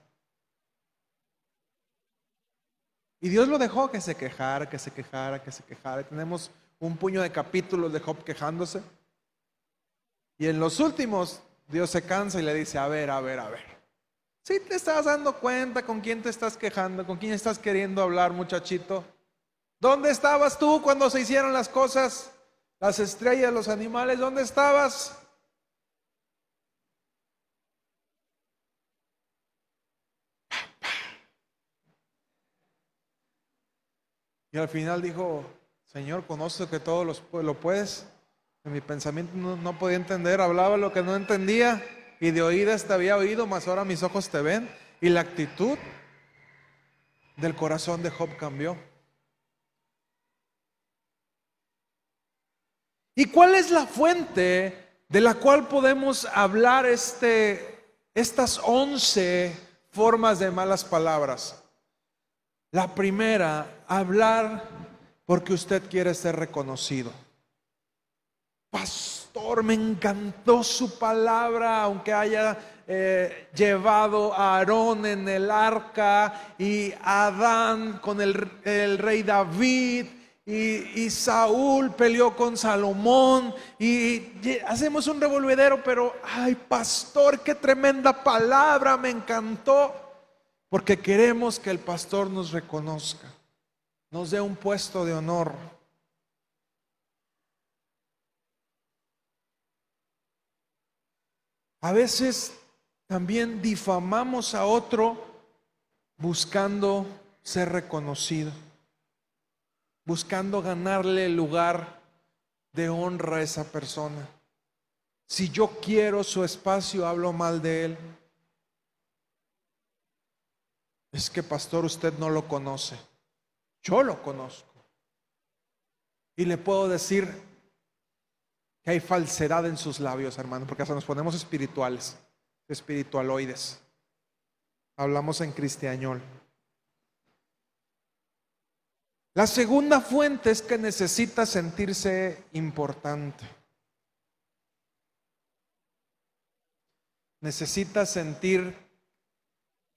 A: Y Dios lo dejó que se quejara, que se quejara, que se quejara. Tenemos un puño de capítulos de Job quejándose. Y en los últimos, Dios se cansa y le dice, a ver, a ver, a ver. Si te estás dando cuenta con quién te estás quejando, con quién estás queriendo hablar, muchachito. ¿Dónde estabas tú cuando se hicieron las cosas? Las estrellas, los animales, ¿dónde estabas? Y al final dijo, Señor, conozco que todo lo puedes. En mi pensamiento no, podía entender, hablaba lo que no entendía y de oídas te había oído, mas ahora mis ojos te ven. Y la actitud del corazón de Job cambió. ¿Y cuál es la fuente de la cual podemos hablar este, estas once formas de malas palabras? La primera, hablar porque usted quiere ser reconocido. Pastor, me encantó su palabra, aunque haya eh, llevado a Aarón en el arca y Adán con el, rey David y, y, Saúl peleó con Salomón y hacemos un revolvedero, pero ay pastor, qué tremenda palabra, me encantó, porque queremos que el pastor nos reconozca, nos dé un puesto de honor. A veces también difamamos a otro buscando ser reconocido, buscando ganarle el lugar de honra a esa persona. Si yo quiero su espacio, hablo mal de él. Es que, pastor, usted no lo conoce. Yo lo conozco. Y le puedo decir, que hay falsedad en sus labios, hermano, porque hasta nos ponemos espirituales, espiritualoides. Hablamos en cristiañol. La segunda fuente es que necesita sentirse importante. Necesita sentir,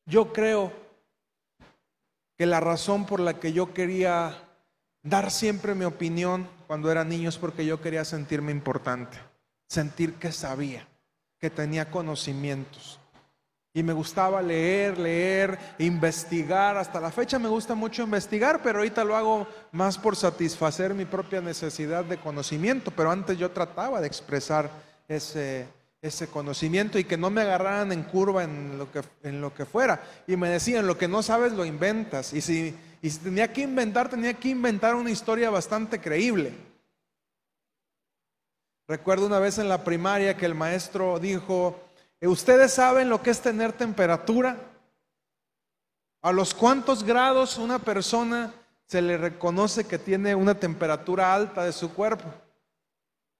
A: yo creo que la razón por la que yo quería dar siempre mi opinión cuando era niño es porque yo quería sentirme importante, sentir que sabía, que tenía conocimientos. Y me gustaba leer, leer, investigar. Hasta la fecha me gusta mucho investigar, pero ahorita lo hago más por satisfacer mi propia necesidad de conocimiento. Pero antes yo trataba de expresar ese, ese conocimiento y que no me agarraran en curva en lo, que, en lo que fuera. Y me decían, lo que no sabes lo inventas. Y si y si tenía que inventar, tenía que inventar una historia bastante creíble. Recuerdo una vez en la primaria que el maestro dijo, eh, ¿ustedes saben lo que es tener temperatura? ¿A los cuántos grados una persona se le reconoce que tiene una temperatura alta de su cuerpo?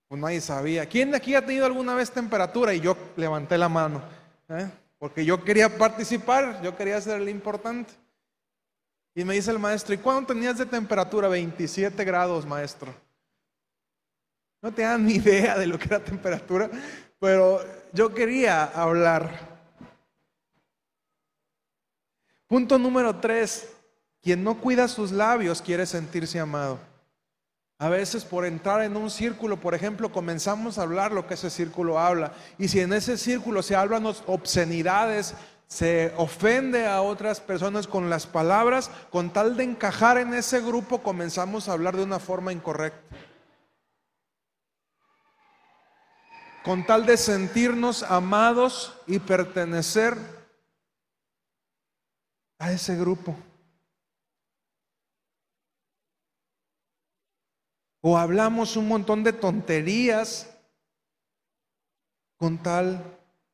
A: Pues nadie sabía. ¿Quién de aquí ha tenido alguna vez temperatura? Y yo levanté la mano, ¿eh? porque yo quería participar, yo quería ser el importante. Y me dice el maestro, ¿y cuándo tenías de temperatura? 27 grados, maestro. No dan ni idea de lo que era temperatura, pero yo quería hablar. Punto número tres, quien no cuida sus labios quiere sentirse amado. A veces por entrar en un círculo, por ejemplo, comenzamos a hablar lo que ese círculo habla. Y si en ese círculo se hablan obscenidades, se ofende a otras personas con las palabras, con tal de encajar en ese grupo comenzamos a hablar de una forma incorrecta. Con tal de sentirnos amados y pertenecer a ese grupo. O hablamos un montón de tonterías con tal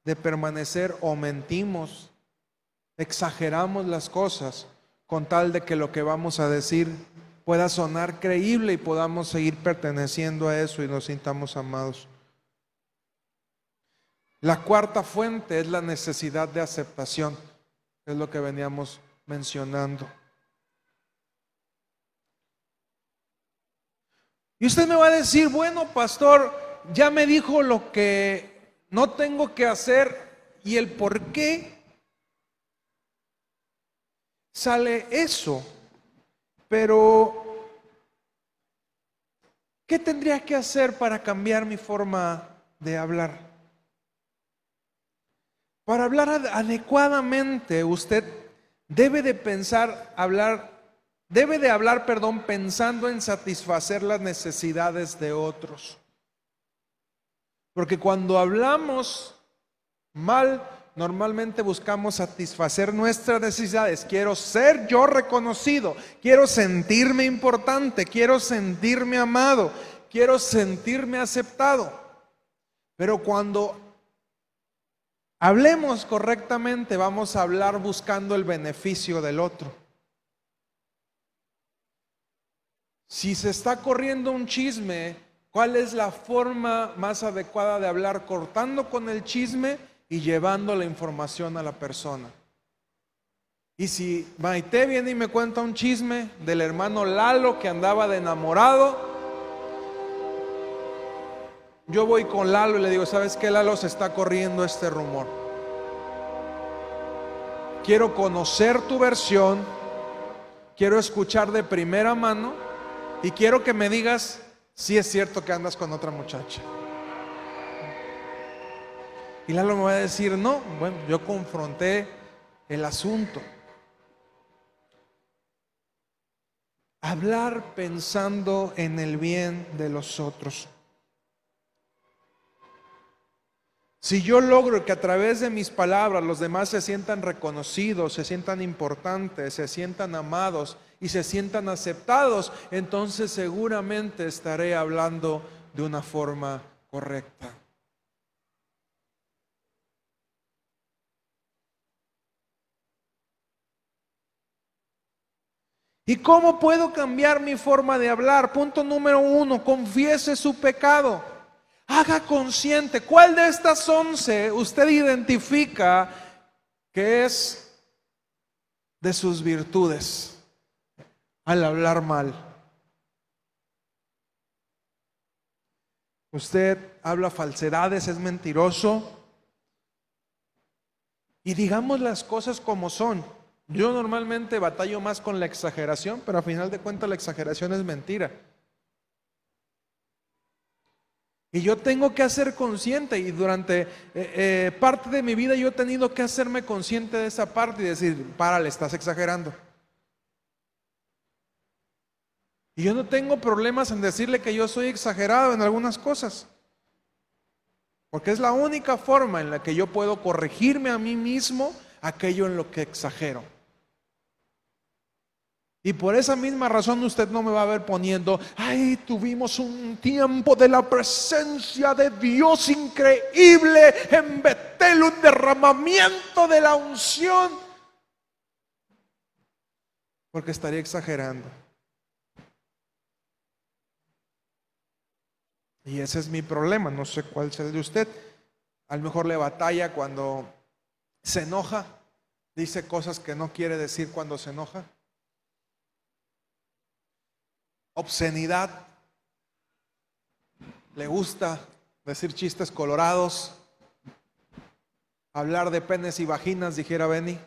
A: de permanecer o mentimos, exageramos las cosas con tal de que lo que vamos a decir pueda sonar creíble y podamos seguir perteneciendo a eso y nos sintamos amados. La cuarta fuente es la necesidad de aceptación, es lo que veníamos mencionando. Y usted me va a decir, bueno, pastor, ya me dijo lo que no tengo que hacer y el por qué sale eso. Pero, ¿qué tendría que hacer para cambiar mi forma de hablar? Para hablar adecuadamente, usted debe de pensar, hablar, debe de hablar, perdón, pensando en satisfacer las necesidades de otros. Porque cuando hablamos mal, normalmente buscamos satisfacer nuestras necesidades. Quiero ser yo reconocido, quiero sentirme importante, quiero sentirme amado, quiero sentirme aceptado. Pero cuando hablemos correctamente, vamos a hablar buscando el beneficio del otro. Si se está corriendo un chisme, ¿cuál es la forma más adecuada de hablar? Cortando con el chisme y llevando la información a la persona. Y si Maite viene y me cuenta un chisme del hermano Lalo que andaba de enamorado, yo voy con Lalo y le digo, ¿sabes qué Lalo se está corriendo este rumor? Quiero conocer tu versión, quiero escuchar de primera mano y quiero que me digas si es cierto que andas con otra muchacha. Y Lalo me va a decir, no, bueno, yo confronté el asunto. Hablar pensando en el bien de los otros. Si yo logro que a través de mis palabras los demás se sientan reconocidos, se sientan importantes, se sientan amados y se sientan aceptados, entonces seguramente estaré hablando de una forma correcta. ¿Y cómo puedo cambiar mi forma de hablar? Punto número uno, confiese su pecado. Haga consciente cuál de estas once usted identifica que es de sus virtudes al hablar mal. Usted habla falsedades, es mentiroso. Y digamos las cosas como son. Yo normalmente batallo más con la exageración, pero a final de cuentas la exageración es mentira. Y yo tengo que hacer consciente y durante eh, eh, parte de mi vida yo he tenido que hacerme consciente de esa parte y decir, párale, estás exagerando. Y yo no tengo problemas en decirle que yo soy exagerado en algunas cosas. Porque es la única forma en la que yo puedo corregirme a mí mismo aquello en lo que exagero. Y por esa misma razón usted no me va a ver poniendo, ay, tuvimos un tiempo de la presencia de Dios increíble en Betel, un derramamiento de la unción. Porque estaría exagerando. Y ese es mi problema, no sé cuál es el de usted. A lo mejor le batalla cuando se enoja, dice cosas que no quiere decir cuando se enoja obscenidad, le gusta decir chistes colorados, hablar de penes y vaginas, dijera Benny.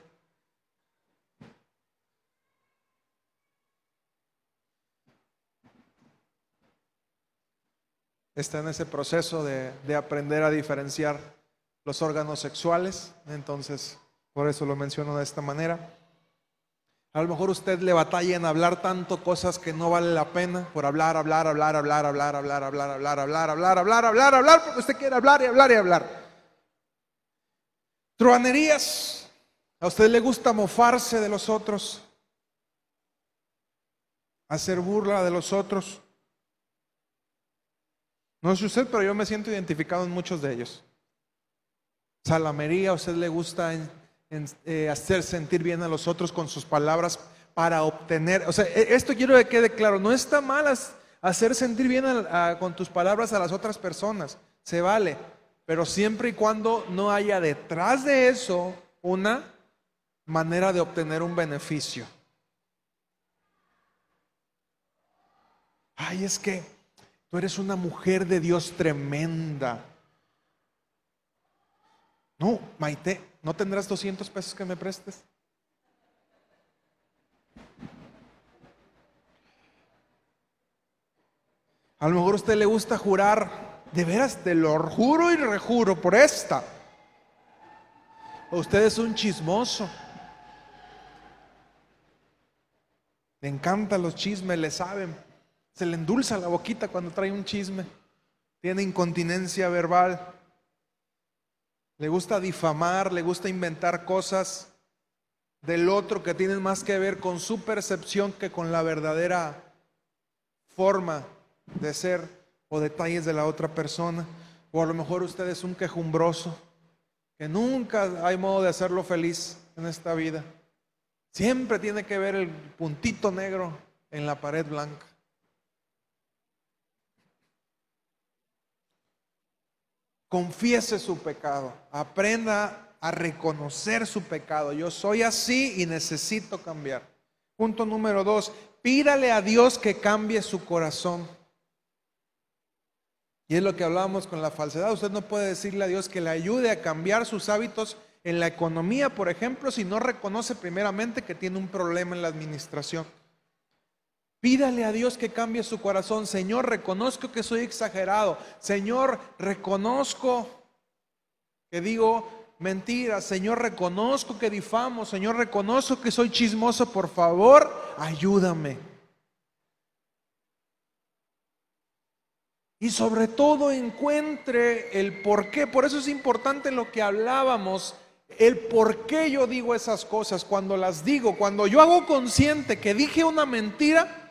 A: Está en ese proceso de, de, aprender a diferenciar los órganos sexuales, entonces por eso lo menciono de esta manera. A lo mejor usted le batalla en hablar tanto cosas que no vale la pena por hablar, hablar, hablar, hablar, hablar, hablar, hablar, hablar, hablar, hablar, hablar, hablar, hablar, porque usted quiere hablar y hablar y hablar. Truanerías. A usted le gusta mofarse de los otros, hacer burla de los otros. No sé usted, pero yo me siento identificado en muchos de ellos. Salamería, a usted le gusta eh, hacer sentir bien a los otros con sus palabras para obtener, o sea, e, esto quiero que quede claro, no está mal hacer sentir bien con tus palabras a las otras personas, se vale, pero siempre y cuando no haya detrás de eso una manera de obtener un beneficio. Ay, es que Tú eres una mujer de Dios tremenda. No, Maite, ¿no tendrás 200 pesos que me prestes? A lo mejor a usted le gusta jurar, de veras te lo juro y rejuro por esta. Usted es un chismoso. Le encantan los chismes, le saben. Se le endulza la boquita cuando trae un chisme. Tiene incontinencia verbal. Le gusta difamar, le gusta inventar cosas del otro que tienen más que ver con su percepción que con la verdadera forma de ser o detalles de la otra persona. O a lo mejor usted es un quejumbroso, que nunca hay modo de hacerlo feliz en esta vida. Siempre tiene que ver el puntito negro en la pared blanca. Confiese su pecado, aprenda a reconocer su pecado. Yo soy así y necesito cambiar. Punto número dos, pídale a Dios que cambie su corazón. Y es lo que hablábamos con la falsedad. Usted no puede decirle a Dios que le ayude a cambiar sus hábitos en la economía, por ejemplo, si no reconoce primeramente que tiene un problema en la administración. Pídale a Dios que cambie su corazón. Señor, reconozco que soy exagerado. Señor, reconozco que digo mentiras. Señor, reconozco que difamo. Señor, reconozco que soy chismoso. Por favor, ayúdame. Y sobre todo encuentre el por qué. Por eso es importante lo que hablábamos el por qué yo digo esas cosas, cuando las digo, cuando yo hago consciente que dije una mentira,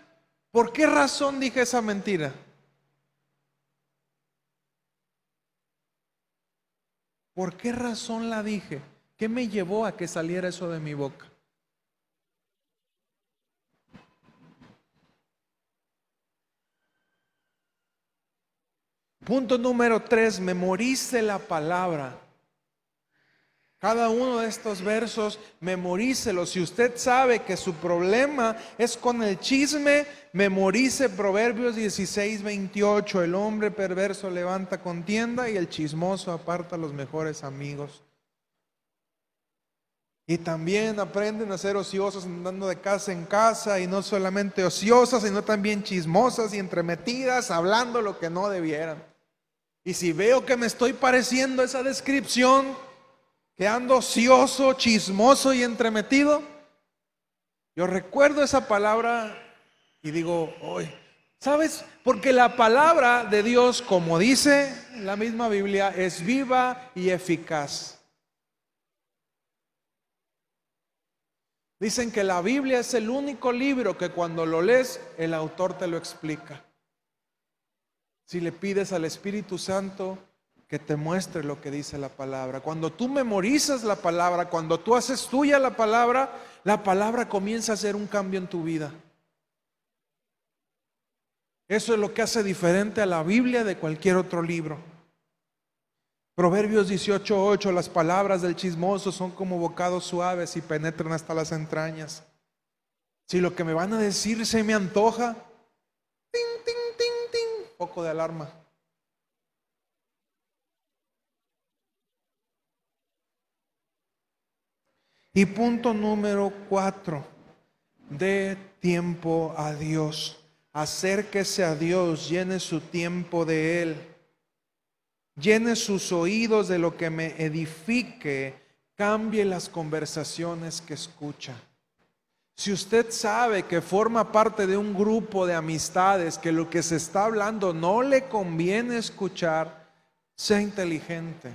A: ¿por qué razón dije esa mentira? ¿Por qué razón la dije? ¿Qué me llevó a que saliera eso de mi boca? Punto número tres, memorice la palabra. Cada uno de estos versos, memorícelo. Si usted sabe que su problema es con el chisme, memorice Proverbios 16, 28. El hombre perverso levanta contienda y el chismoso aparta a los mejores amigos. Y también aprenden a ser ociosas andando de casa en casa y no solamente ociosas, sino también chismosas y entremetidas, hablando lo que no debieran. Y si veo que me estoy pareciendo esa descripción, que ando ocioso, chismoso y entremetido, yo recuerdo esa palabra y digo, hoy, ¿sabes? Porque la palabra de Dios, como dice la misma Biblia, es viva y eficaz. Dicen que la Biblia es el único libro que cuando lo lees, el autor te lo explica. Si le pides al Espíritu Santo que te muestre lo que dice la palabra. Cuando tú memorizas la palabra, cuando tú haces tuya la palabra, la palabra comienza a hacer un cambio en tu vida. Eso es lo que hace diferente a la Biblia de cualquier otro libro. Proverbios 18:8, las palabras del chismoso son como bocados suaves y penetran hasta las entrañas. Si lo que me van a decir se me antoja, ting, poco de alarma. Y punto número cuatro, dé tiempo a Dios. Acérquese a Dios, llene su tiempo de Él. Llene sus oídos de lo que me edifique. Cambie las conversaciones que escucha. Si usted sabe que forma parte de un grupo de amistades que lo que se está hablando no le conviene escuchar, sea inteligente.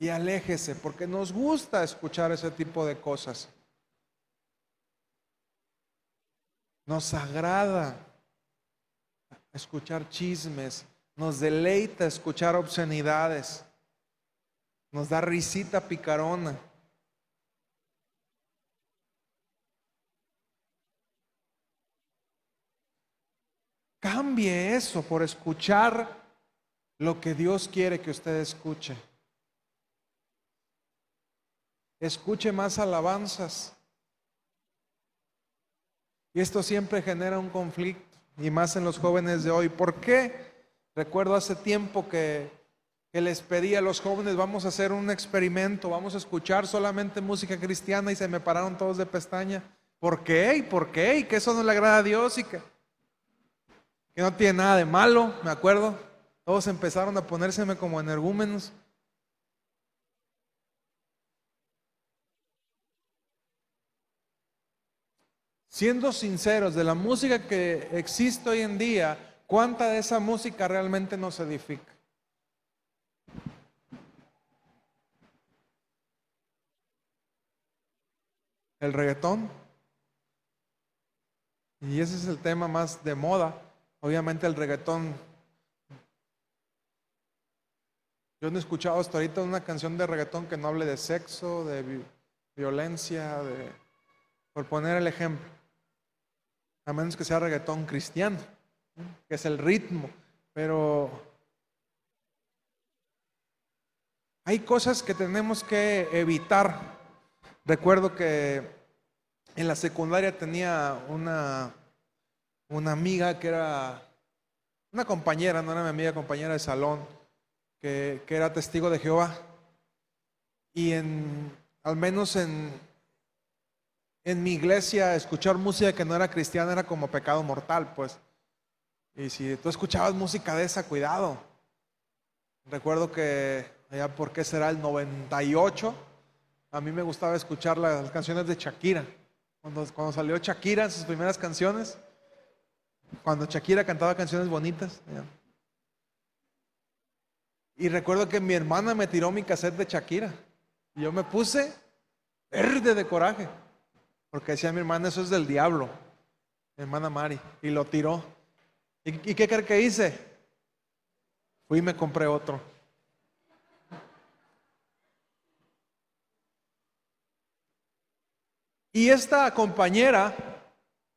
A: Y aléjese, porque nos gusta escuchar ese tipo de cosas. Nos agrada escuchar chismes, nos deleita escuchar obscenidades, nos da risita picarona. Cambie eso por escuchar lo que Dios quiere que usted escuche. Escuche más alabanzas. Y esto siempre genera un conflicto, y más en los jóvenes de hoy. ¿Por qué? Recuerdo hace tiempo que, les pedí a los jóvenes, vamos a hacer un experimento, vamos a escuchar solamente música cristiana y se me pararon todos de pestaña. ¿Por qué? ¿Y por qué? ¿Y que eso no le agrada a Dios? Y que, que no tiene nada de malo, me acuerdo. Todos empezaron a ponérseme como energúmenos. Siendo sinceros, de la música que existe hoy en día, ¿cuánta de esa música realmente nos edifica? El reggaetón. Y ese es el tema más de moda. Obviamente el reggaetón. Yo no he escuchado hasta ahorita una canción de reggaetón que no hable de sexo, de violencia, de, por poner el ejemplo a menos que sea reggaetón cristiano, que es el ritmo, pero hay cosas que tenemos que evitar. Recuerdo que en la secundaria tenía una, una amiga que era una compañera, no era mi amiga, compañera de salón, que, que era testigo de Jehová. Y en, al menos en, en mi iglesia escuchar música que no era cristiana era como pecado mortal, pues. Y si tú escuchabas música de esa, cuidado. Recuerdo que allá por qué será el 98, a mí me gustaba escuchar las canciones de Shakira. Cuando, salió Shakira en sus primeras canciones, cuando Shakira cantaba canciones bonitas. Y recuerdo que mi hermana me tiró mi cassette de Shakira. Y yo me puse verde de coraje. Porque decía mi hermana, eso es del diablo, mi hermana Mari, y lo tiró. ¿Y, qué cree que hice? Fui y me compré otro. Y esta compañera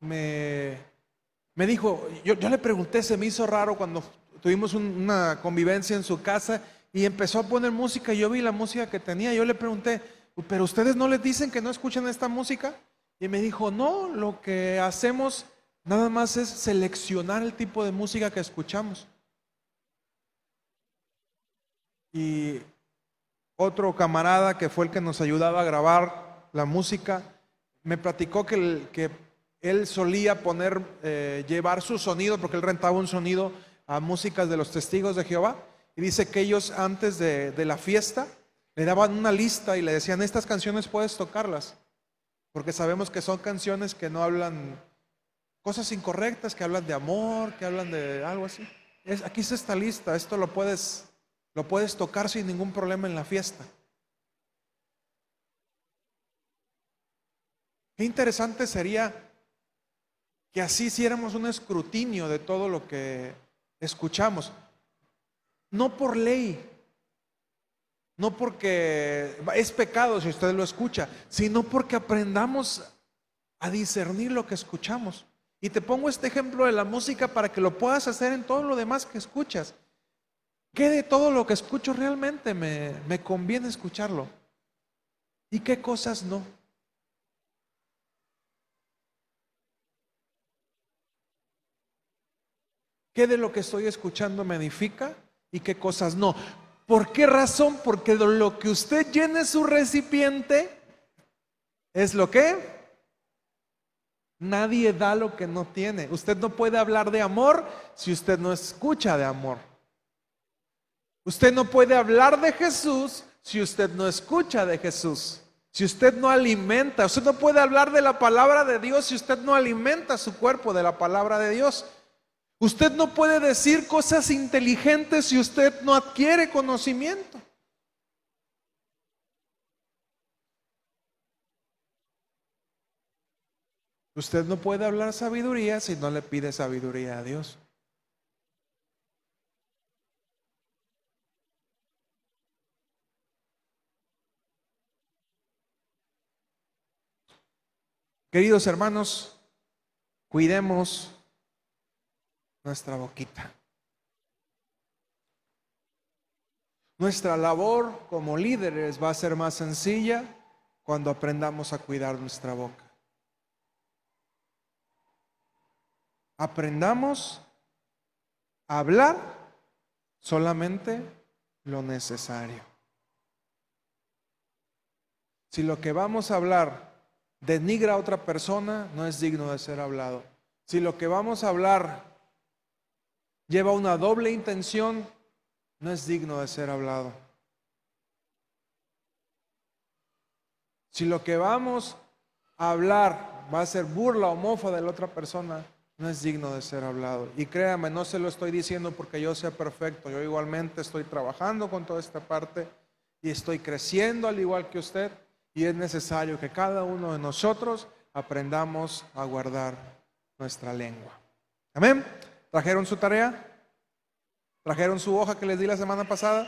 A: me, me dijo, yo, yo, le pregunté, se me hizo raro cuando tuvimos una convivencia en su casa y empezó a poner música yo vi la música que tenía. Yo le pregunté, pero ustedes no les dicen que no escuchan esta música? Y me dijo, no, lo que hacemos nada más es seleccionar el tipo de música que escuchamos. Y otro camarada que fue el que nos ayudaba a grabar la música, me platicó que, que él solía poner, eh, llevar su sonido, porque él rentaba un sonido a músicas de los testigos de Jehová. Y dice que ellos antes de, de la fiesta le daban una lista y le decían, estas canciones puedes tocarlas porque sabemos que son canciones que no hablan cosas incorrectas, que hablan de amor, que hablan de algo así. Es, aquí está lista, esto lo puedes, lo puedes tocar sin ningún problema en la fiesta. Qué interesante sería que así hiciéramos un escrutinio de todo lo que escuchamos. No por ley, no porque es pecado si usted lo escucha, sino porque aprendamos a discernir lo que escuchamos. Y te pongo este ejemplo de la música para que lo puedas hacer en todo lo demás que escuchas. ¿Qué de todo lo que escucho realmente me, me conviene escucharlo? ¿Y qué cosas no? ¿Qué de lo que estoy escuchando me edifica y qué cosas no? ¿Por qué razón? Porque lo que usted llene su recipiente es lo que nadie da lo que no tiene. Usted no puede hablar de amor si usted no escucha de amor. Usted no puede hablar de Jesús si usted no escucha de Jesús. Si usted no alimenta, usted no puede hablar de la palabra de Dios si usted no alimenta su cuerpo de la palabra de Dios. Usted no puede decir cosas inteligentes si usted no adquiere conocimiento. Usted no puede hablar sabiduría si no le pide sabiduría a Dios. Queridos hermanos, cuidemos nuestra boquita. Nuestra labor como líderes va a ser más sencilla cuando aprendamos a cuidar nuestra boca. Aprendamos a hablar solamente lo necesario. Si lo que vamos a hablar denigra a otra persona, no es digno de ser hablado. Si lo que vamos a hablar lleva una doble intención, no es digno de ser hablado. Si lo que vamos a hablar va a ser burla o mofa de la otra persona, no es digno de ser hablado. Y créame, no se lo estoy diciendo porque yo sea perfecto. Yo igualmente estoy trabajando con toda esta parte y estoy creciendo al igual que usted. Y es necesario que cada uno de nosotros aprendamos a guardar nuestra lengua. Amén. ¿Trajeron su tarea? ¿Trajeron su hoja que les di la semana pasada?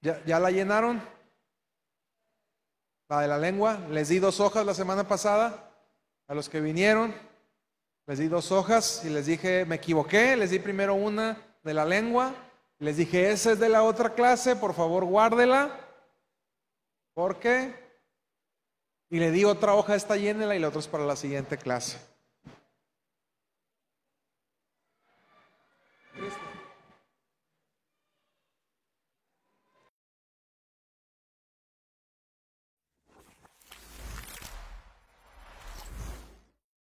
A: ¿Ya, la llenaron? La de la lengua. Les di dos hojas la semana pasada a los que vinieron. Les di dos hojas y les dije, me equivoqué, les di primero una de la lengua, les dije, esa es de la otra clase, por favor guárdela. ¿Por qué? Y le di otra hoja, esta llénela y la otra es para la siguiente clase.